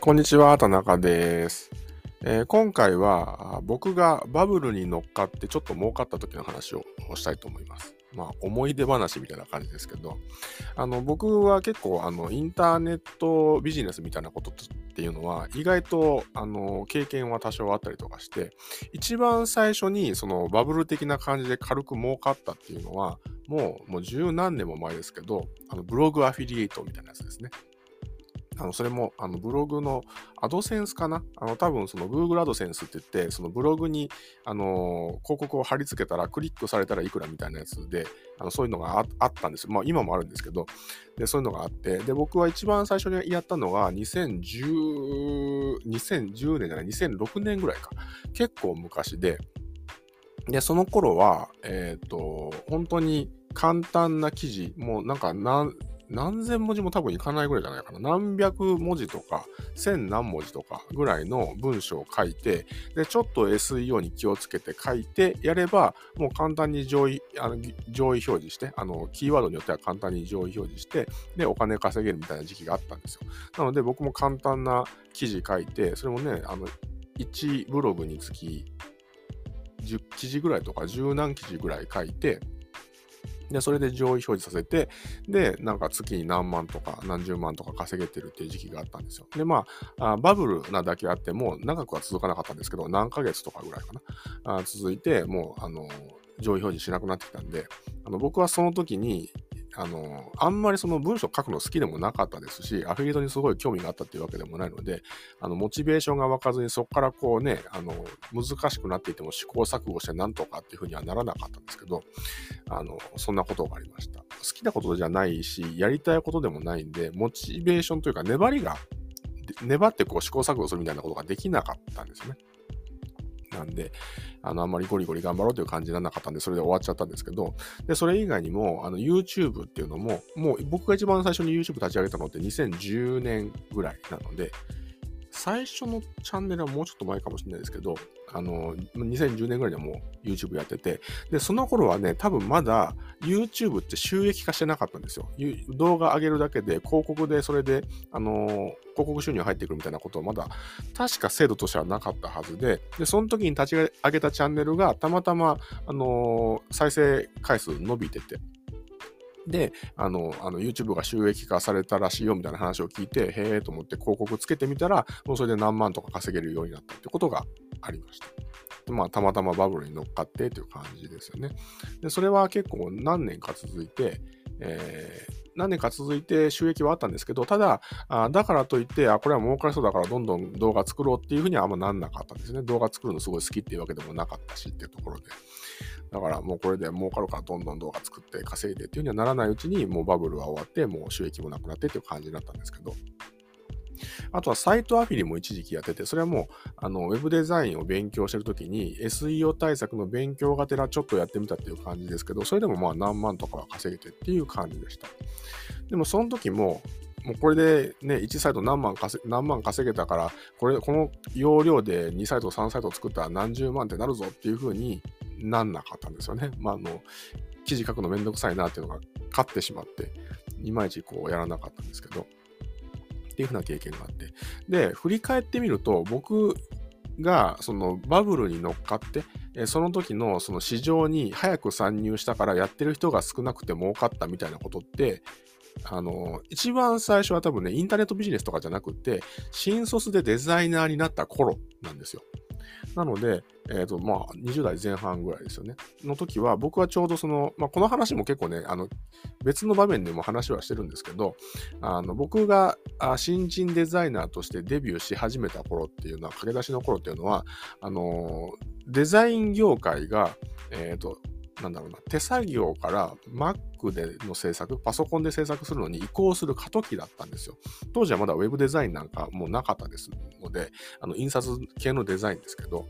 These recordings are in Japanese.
こんにちは、田中です。えー、今回は僕がバブルに乗っかってちょっと儲かった時の話をしたいと思います。まあ、思い出話みたいな感じですけど、あの、僕は結構、あの、インターネットビジネスみたいなことっていうのは、意外と、あの、経験は多少あったりとかして、一番最初に、その、バブル的な感じで軽く儲かったっていうのは、もう、もう十何年も前ですけど、あの、ブログアフィリエイトみたいなやつですね。あの、それも、あの、ブログのアドセンスかな？あの、多分その Google アドセンスって言って、そのブログに、あの広告を貼り付けたら、クリックされたらいくらみたいなやつで、あのそういうのがあったんですよ。まあ、今もあるんですけど、で、そういうのがあって、で、僕は一番最初にやったのが、2010、2010年じゃない、2006年ぐらいか。結構昔で、で、その頃は、えっ、ー、と、本当に簡単な記事、もうなんか何、何千文字も多分いかないぐらいじゃないかな。何百文字とか、千何文字とかぐらいの文章を書いて、で、ちょっと SEO に気をつけて書いてやれば、もう簡単に上位、あの上位表示して、あの、キーワードによっては簡単に上位表示して、で、お金稼げるみたいな時期があったんですよ。なので、僕も簡単な記事書いて、それもね、あの、1ブログにつき10記事ぐらいとか10何記事ぐらい書いて、で、それで上位表示させて、で、なんか月に何万とか何十万とか稼げてるっていう時期があったんですよ。で、まあ、あバブルなだけあっても、長くは続かなかったんですけど、何ヶ月とかぐらいかな。あ続いて、もう、あの、上位表示しなくなってきたんで、あの僕はその時に、あの、あんまりその文章書くの好きでもなかったですし、アフィリエイトにすごい興味があったっていうわけでもないので、あの、モチベーションが湧かずにそこからこうね、あの、難しくなっていても試行錯誤してなんとかっていうふうにはならなかったんですけど、あの、そんなことがありました。好きなことじゃないし、やりたいことでもないんで、モチベーションというか粘りが、粘ってこう試行錯誤するみたいなことができなかったんですよね。なんで、あの、あんまりゴリゴリ頑張ろうという感じにならなかったんで、それで終わっちゃったんですけど、で、それ以外にも、あの、YouTube っていうのも、もう僕が一番最初に YouTube 立ち上げたのって2010年ぐらいなので、最初のチャンネルはもうちょっと前かもしれないですけど、あの、2010年ぐらいにはもう YouTube やってて、で、その頃はね、多分まだ YouTube って収益化してなかったんですよ。動画上げるだけで、広告でそれで、あの広告収入入ってくるみたいなことはまだ、確か制度としてはなかったはずで、で、その時に立ち上げたチャンネルがたまたま、あの再生回数伸びてて、で、あの、あの YouTube が収益化されたらしいよみたいな話を聞いて、へえと思って広告つけてみたら、もうそれで何万とか稼げるようになったってことがありました。でまあ、たまたまバブルに乗っかってという感じですよね。で、それは結構何年か続いて、えー、何年か続いて収益はあったんですけど、ただ、あだからといって、あ、これは儲かりそうだからどんどん動画作ろうっていうふうにはあんまなんなかったんですね。動画作るのすごい好きっていうわけでもなかったしっていうところで。だからもうこれで儲かるからどんどん動画作って稼いでっていうにはならないうちにもうバブルは終わってもう収益もなくなってっていう感じになったんですけど。あとはサイトアフィリも一時期やってて、それはもう、あの、ウェブデザインを勉強してるときに、SEO 対策の勉強がてらちょっとやってみたっていう感じですけど、それでもまあ何万とかは稼げてっていう感じでした。でもその時も、もうこれでね、1サイト何万稼何万稼げたから、これ、この容量で2サイト、3サイト作ったら何十万ってなるぞっていう風になんなかったんですよね。まあ、あの、記事書くのめんどくさいなっていうのが勝ってしまって、いまいちこうやらなかったんですけど、っていう風な経験があって。で、振り返ってみると、僕がそのバブルに乗っかって、その時のその市場に早く参入したからやってる人が少なくて儲かったみたいなことって、あの、一番最初は多分ね、インターネットビジネスとかじゃなくて、新卒でデザイナーになった頃なんですよ。なので、えっ、ー、と、まあ、20代前半ぐらいですよね。の時は、僕はちょうどその、まあ、この話も結構ね、あの、別の場面でも話はしてるんですけど、あの、僕が新人デザイナーとしてデビューし始めた頃っていうのは、駆け出しの頃っていうのは、あの、デザイン業界が、えっ、ー、と、なんだろうな、手作業から Mac での制作、パソコンで制作するのに移行する過渡期だったんですよ。当時はまだ Web デザインなんかもうなかったですので、あの印刷系のデザインですけど、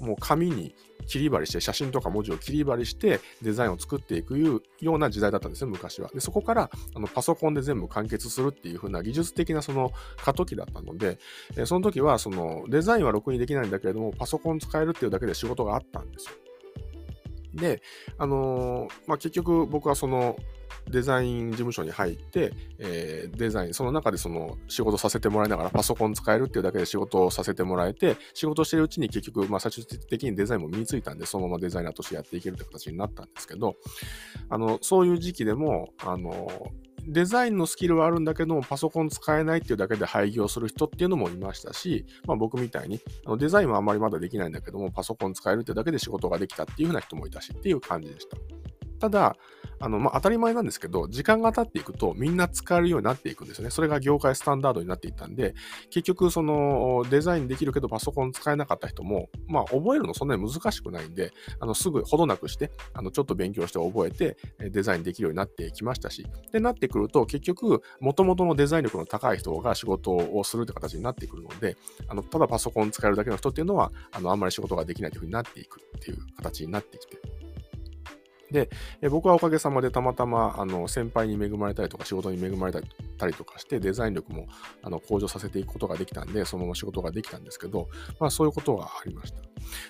もう紙に切り張りして、写真とか文字を切り張りしてデザインを作っていくような時代だったんですね、昔は。で、そこからあのパソコンで全部完結するっていう風な技術的なその過渡期だったので、えその時はそのデザインはろくにできないんだけれども、パソコン使えるっていうだけで仕事があったんですよ。で、あのー、まあ、結局僕はそのデザイン事務所に入って、えー、デザイン、その中でその仕事させてもらいながらパソコン使えるっていうだけで仕事をさせてもらえて、仕事してるうちに結局、まあ最終的にデザインも身についたんで、そのままデザイナーとしてやっていけるって形になったんですけど、あの、そういう時期でも、あの、デザインのスキルはあるんだけども、パソコン使えないっていうだけで廃業する人っていうのもいましたし、まあ僕みたいに、あのデザインはあんまりまだできないんだけども、パソコン使えるっていうだけで仕事ができたっていう風な人もいたしっていう感じでした。ただ、あの、まあ、当たり前なんですけど、時間が経っていくとみんな使えるようになっていくんですよね。それが業界スタンダードになっていったんで、結局、その、デザインできるけどパソコン使えなかった人も、まあ、覚えるのそんなに難しくないんで、あの、すぐほどなくして、あの、ちょっと勉強して覚えて、デザインできるようになってきましたし、で、なってくると、結局、元々のデザイン力の高い人が仕事をするって形になってくるので、あの、ただパソコン使えるだけの人っていうのは、あの、あんまり仕事ができないというふうになっていくっていう形になってきて、で、え僕はおかげさまでたまたまあの先輩に恵まれたりとか仕事に恵まれたりとかしてデザイン力もあの向上させていくことができたんで、そのまま仕事ができたんですけど、まあそういうことがありました。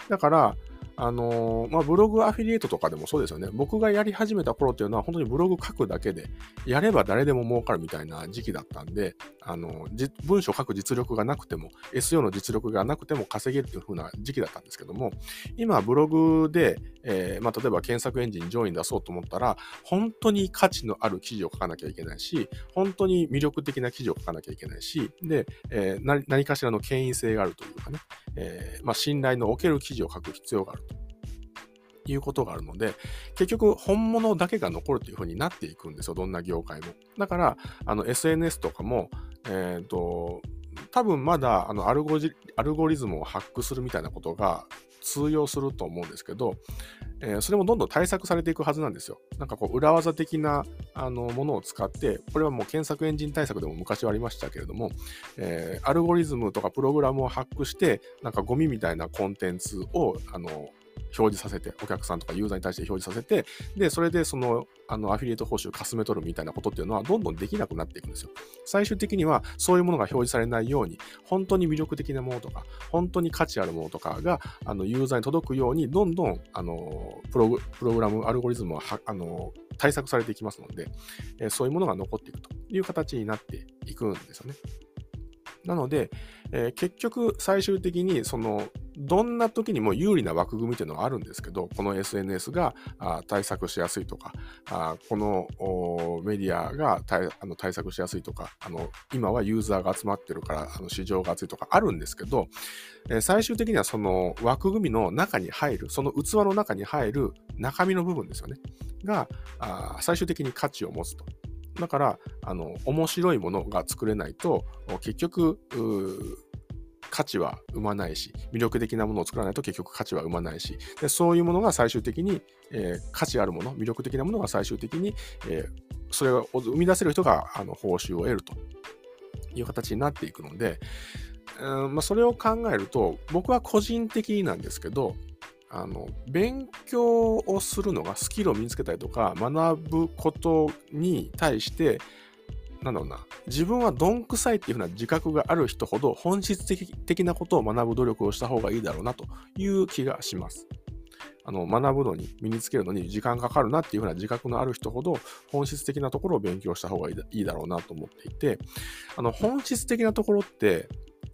だから、あの、まあ、ブログアフィリエイトとかでもそうですよね。僕がやり始めた頃っていうのは、本当にブログ書くだけで、やれば誰でも儲かるみたいな時期だったんで、あの、文章書く実力がなくても、SEO の実力がなくても稼げるっていう風な時期だったんですけども、今、ブログで、えー、まあ、例えば検索エンジン上位に出そうと思ったら、本当に価値のある記事を書かなきゃいけないし、本当に魅力的な記事を書かなきゃいけないし、で、え何かしらの権威性があるというかね、えまあ、信頼のおける記事を書く必要があると。いうことがあるので、結局本物だけが残るというふうになっていくんですよ、どんな業界も。だから、あの SNS とかも、えっ、ー、と、多分まだあのアルゴアルゴリズムをハックするみたいなことが通用すると思うんですけど、えー、それもどんどん対策されていくはずなんですよ。なんかこう裏技的なあのものを使って、これはもう検索エンジン対策でも昔はありましたけれども、えー、アルゴリズムとかプログラムをハックして、なんかゴミみたいなコンテンツをあの表示させて、お客さんとかユーザーに対して表示させて、で、それでその、あの、アフィリエイト報酬をかすめ取るみたいなことっていうのは、どんどんできなくなっていくんですよ。最終的には、そういうものが表示されないように、本当に魅力的なものとか、本当に価値あるものとかが、あの、ユーザーに届くように、どんどん、あの、プログプログラム、アルゴリズムは、あの、対策されていきますので、えそういうものが残っていくという形になっていくんですよね。なので、えー、結局最終的にそのどんな時にも有利な枠組みというのはあるんですけど、この SNS が対策しやすいとか、このメディアが対あの対策しやすいとかあの、今はユーザーが集まってるからあの市場が熱いとかあるんですけど、最終的にはその枠組みの中に入る、その器の中に入る中身の部分ですよね、が最終的に価値を持つと。だから、あの、面白いものが作れないと、結局、価値は生まないし、魅力的なものを作らないと結局価値は生まないし、でそういうものが最終的に、えー、価値あるもの、魅力的なものが最終的に、えー、それを生み出せる人があの報酬を得るという形になっていくので、うんまあ、それを考えると、僕は個人的なんですけど、あの勉強をするのがスキルを身につけたりとか学ぶことに対してなんだろうな自分はどんくさいっていうふうな自覚がある人ほど本質的なことを学ぶ努力をした方がいいだろうなという気がします。あの学ぶのに身につけるのに時間かかるなっていうふうな自覚のある人ほど本質的なところを勉強した方がいいだろうなと思っていてあの本質的なところって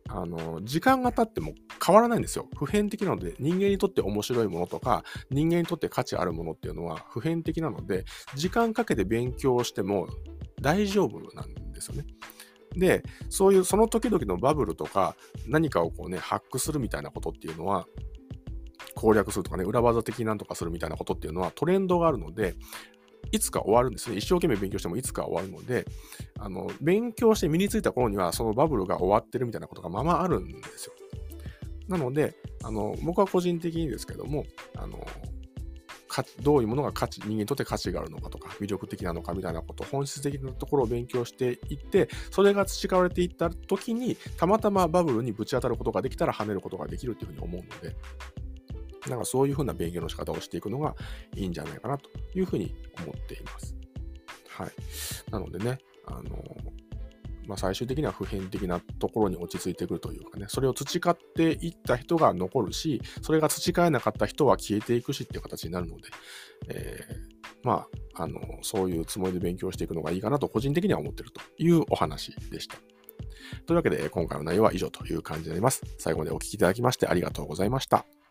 あの、時間が経っても変わらないんですよ。普遍的なので、人間にとって面白いものとか、人間にとって価値あるものっていうのは普遍的なので、時間かけて勉強しても大丈夫なんですよね。で、そういうその時々のバブルとか、何かをこうね、ハックするみたいなことっていうのは、攻略するとかね、裏技的なんとかするみたいなことっていうのはトレンドがあるので、いつか終わるんですね。一生懸命勉強してもいつか終わるので、あの、勉強して身についた頃には、そのバブルが終わってるみたいなことがままあるんですよ。なので、あの、僕は個人的にですけども、あの、どういうものが価値、人間にとって価値があるのかとか、魅力的なのかみたいなこと、本質的なところを勉強していって、それが培われていった時に、たまたまバブルにぶち当たることができたら跳ねることができるっていうふうに思うので、なんかそういうふうな勉強の仕方をしていくのがいいんじゃないかなというふうに思っています。はい。なのでね、あの、まあ、最終的には普遍的なところに落ち着いてくるというかね、それを培っていった人が残るし、それが培えなかった人は消えていくしっていう形になるので、えまあ、あの、そういうつもりで勉強していくのがいいかなと個人的には思ってるというお話でした。というわけで、今回の内容は以上という感じになります。最後までお聴きいただきましてありがとうございました。